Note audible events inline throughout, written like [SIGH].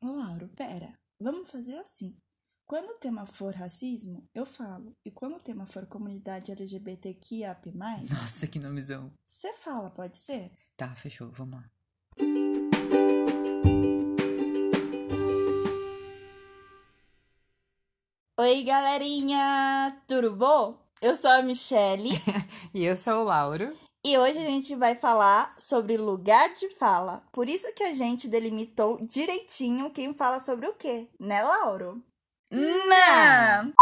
Ô, Lauro, pera. Vamos fazer assim. Quando o tema for racismo, eu falo. E quando o tema for comunidade LGBTQIAP+, Nossa, que nomezão. você fala, pode ser? Tá, fechou, vamos lá. Oi, galerinha! Tudo bom? Eu sou a Michelle [LAUGHS] E eu sou o Lauro. E hoje a gente vai falar sobre lugar de fala. Por isso que a gente delimitou direitinho quem fala sobre o quê, né, Lauro? Não!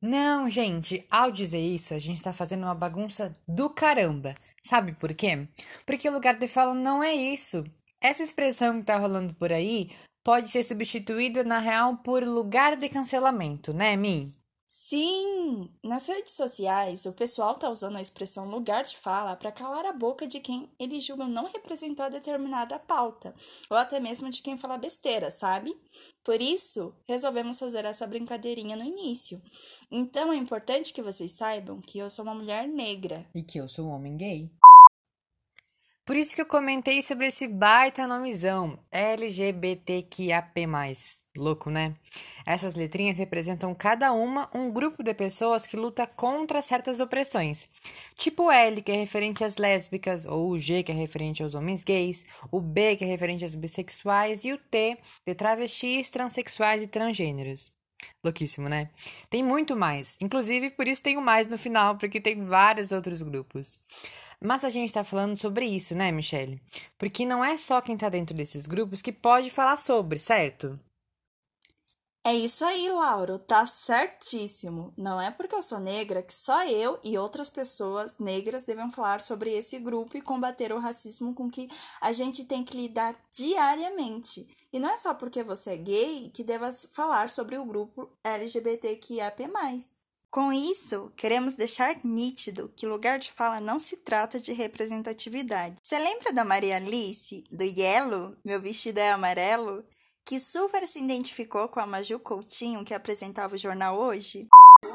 Não, gente, ao dizer isso, a gente tá fazendo uma bagunça do caramba. Sabe por quê? Porque lugar de fala não é isso. Essa expressão que tá rolando por aí pode ser substituída, na real, por lugar de cancelamento, né, Mi? Sim! Nas redes sociais, o pessoal tá usando a expressão lugar de fala para calar a boca de quem eles julgam não representar determinada pauta, ou até mesmo de quem fala besteira, sabe? Por isso, resolvemos fazer essa brincadeirinha no início. Então é importante que vocês saibam que eu sou uma mulher negra. E que eu sou um homem gay. Por isso que eu comentei sobre esse baita nomezão, LGBTQIAP+. Louco, né? Essas letrinhas representam cada uma um grupo de pessoas que luta contra certas opressões. Tipo L, que é referente às lésbicas, ou o G, que é referente aos homens gays, o B, que é referente aos bissexuais, e o T, de travestis, transexuais e transgêneros. Louquíssimo, né? Tem muito mais. Inclusive, por isso tem o mais no final, porque tem vários outros grupos. Mas a gente tá falando sobre isso, né, Michelle? Porque não é só quem tá dentro desses grupos que pode falar sobre, certo? É isso aí, Lauro, tá certíssimo. Não é porque eu sou negra que só eu e outras pessoas negras devem falar sobre esse grupo e combater o racismo com que a gente tem que lidar diariamente. E não é só porque você é gay que deva falar sobre o grupo LGBTQIAP+. Com isso, queremos deixar nítido que lugar de fala não se trata de representatividade. Você lembra da Maria Alice, do Yellow, Meu Vestido é Amarelo? que super se identificou com a Maju Coutinho, que apresentava o jornal hoje? É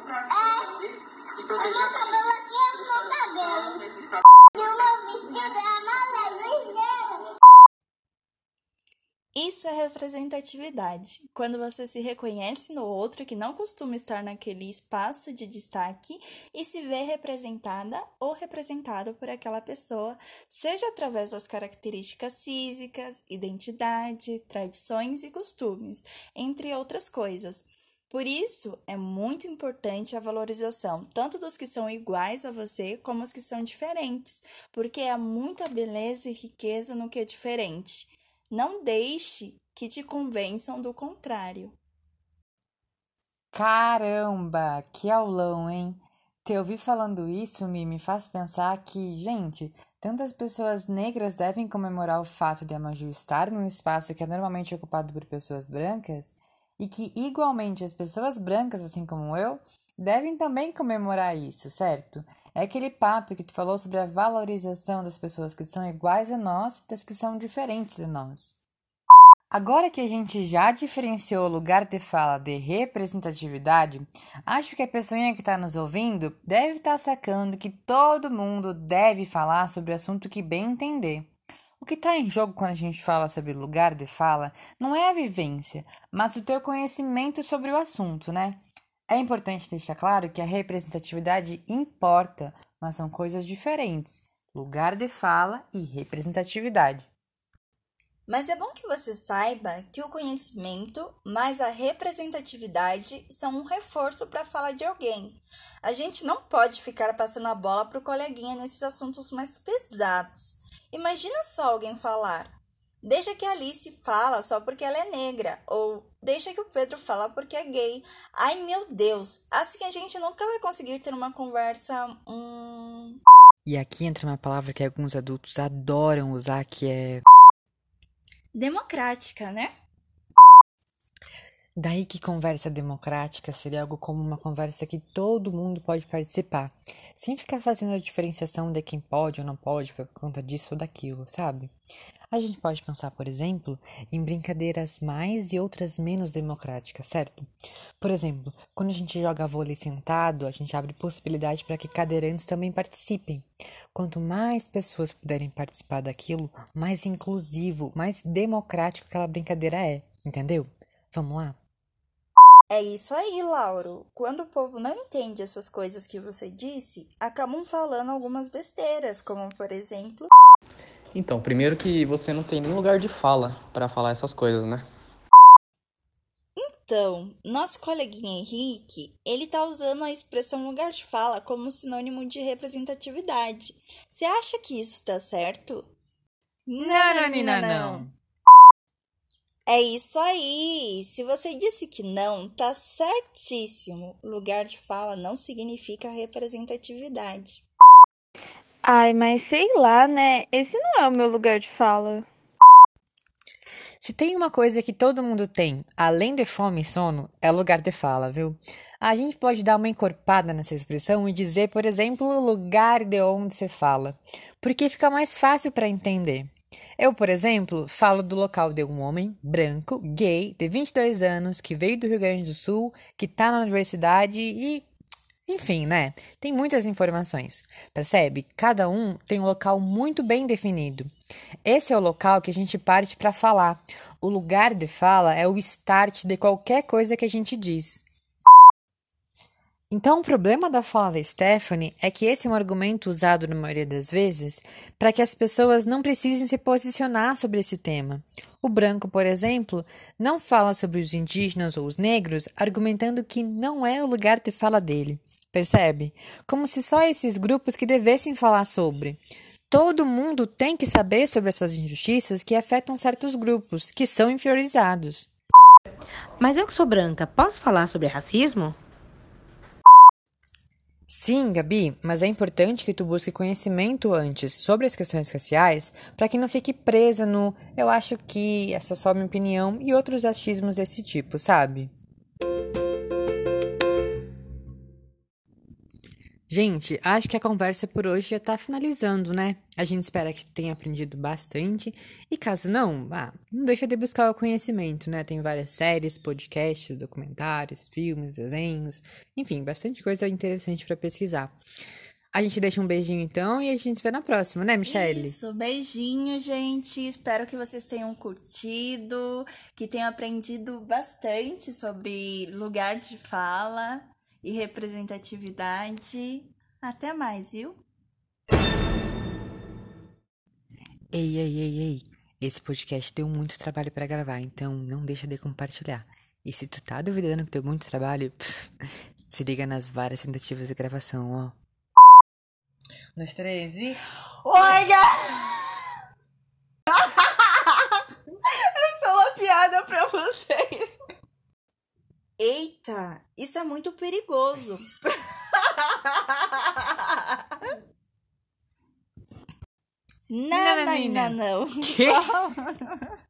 Isso é representatividade. Quando você se reconhece no outro que não costuma estar naquele espaço de destaque e se vê representada ou representado por aquela pessoa, seja através das características físicas, identidade, tradições e costumes, entre outras coisas. Por isso, é muito importante a valorização tanto dos que são iguais a você como os que são diferentes, porque há muita beleza e riqueza no que é diferente. Não deixe que te convençam do contrário. Caramba, que aulão, hein? Te ouvir falando isso me, me faz pensar que, gente, tantas pessoas negras devem comemorar o fato de a Maju estar num espaço que é normalmente ocupado por pessoas brancas e que, igualmente, as pessoas brancas, assim como eu, devem também comemorar isso, certo? É aquele papo que tu falou sobre a valorização das pessoas que são iguais a nós e das que são diferentes de nós. Agora que a gente já diferenciou o lugar de fala de representatividade, acho que a pessoinha que está nos ouvindo deve estar sacando que todo mundo deve falar sobre o assunto que bem entender. O que está em jogo quando a gente fala sobre lugar de fala não é a vivência, mas o teu conhecimento sobre o assunto, né? É importante deixar claro que a representatividade importa, mas são coisas diferentes. Lugar de fala e representatividade. Mas é bom que você saiba que o conhecimento mais a representatividade são um reforço para a fala de alguém. A gente não pode ficar passando a bola para o coleguinha nesses assuntos mais pesados. Imagina só alguém falar: Deixa que a Alice fala só porque ela é negra. Ou deixa que o Pedro fala porque é gay. Ai meu Deus, assim a gente nunca vai conseguir ter uma conversa. Hum... E aqui entra uma palavra que alguns adultos adoram usar, que é. democrática, né? Daí que conversa democrática seria algo como uma conversa que todo mundo pode participar, sem ficar fazendo a diferenciação de quem pode ou não pode por conta disso ou daquilo, sabe? A gente pode pensar, por exemplo, em brincadeiras mais e outras menos democráticas, certo? Por exemplo, quando a gente joga vôlei sentado, a gente abre possibilidade para que cadeirantes também participem. Quanto mais pessoas puderem participar daquilo, mais inclusivo, mais democrático aquela brincadeira é, entendeu? Vamos lá? É isso aí, Lauro. Quando o povo não entende essas coisas que você disse, acabam falando algumas besteiras, como por exemplo. Então, primeiro que você não tem nem lugar de fala para falar essas coisas, né? Então, nosso coleguinha Henrique, ele tá usando a expressão lugar de fala como sinônimo de representatividade. Você acha que isso tá certo? É isso aí! Se você disse que não, tá certíssimo. Lugar de fala não significa representatividade. Ai, mas sei lá, né? Esse não é o meu lugar de fala. Se tem uma coisa que todo mundo tem, além de fome e sono, é lugar de fala, viu? A gente pode dar uma encorpada nessa expressão e dizer, por exemplo, o lugar de onde se fala, porque fica mais fácil para entender. Eu, por exemplo, falo do local de um homem branco, gay, de 22 anos, que veio do Rio Grande do Sul, que tá na universidade e. Enfim, né? Tem muitas informações. Percebe? Cada um tem um local muito bem definido. Esse é o local que a gente parte para falar. O lugar de fala é o start de qualquer coisa que a gente diz. Então, o problema da fala da Stephanie é que esse é um argumento usado na maioria das vezes para que as pessoas não precisem se posicionar sobre esse tema. O branco, por exemplo, não fala sobre os indígenas ou os negros, argumentando que não é o lugar de fala dele. Percebe? Como se só esses grupos que devessem falar sobre. Todo mundo tem que saber sobre essas injustiças que afetam certos grupos, que são inferiorizados. Mas eu que sou branca, posso falar sobre racismo? Sim, Gabi, mas é importante que tu busque conhecimento antes sobre as questões raciais para que não fique presa no eu acho que, essa é só minha opinião e outros achismos desse tipo, sabe? Gente, acho que a conversa por hoje já tá finalizando, né? A gente espera que tenha aprendido bastante. E caso não, ah, não deixa de buscar o conhecimento, né? Tem várias séries, podcasts, documentários, filmes, desenhos, enfim, bastante coisa interessante para pesquisar. A gente deixa um beijinho então e a gente se vê na próxima, né, Michelle? Isso, beijinho, gente. Espero que vocês tenham curtido, que tenham aprendido bastante sobre lugar de fala e representatividade. Até mais, viu? Ei, ei, ei, ei. Esse podcast deu muito trabalho para gravar, então não deixa de compartilhar. E se tu tá duvidando que deu muito trabalho, pff, [LAUGHS] se liga nas várias tentativas de gravação, ó. Um, dois, três e. Oi, Eu sou uma piada pra vocês. Eita, isso é muito perigoso. Não, não, não, não. Que? [LAUGHS]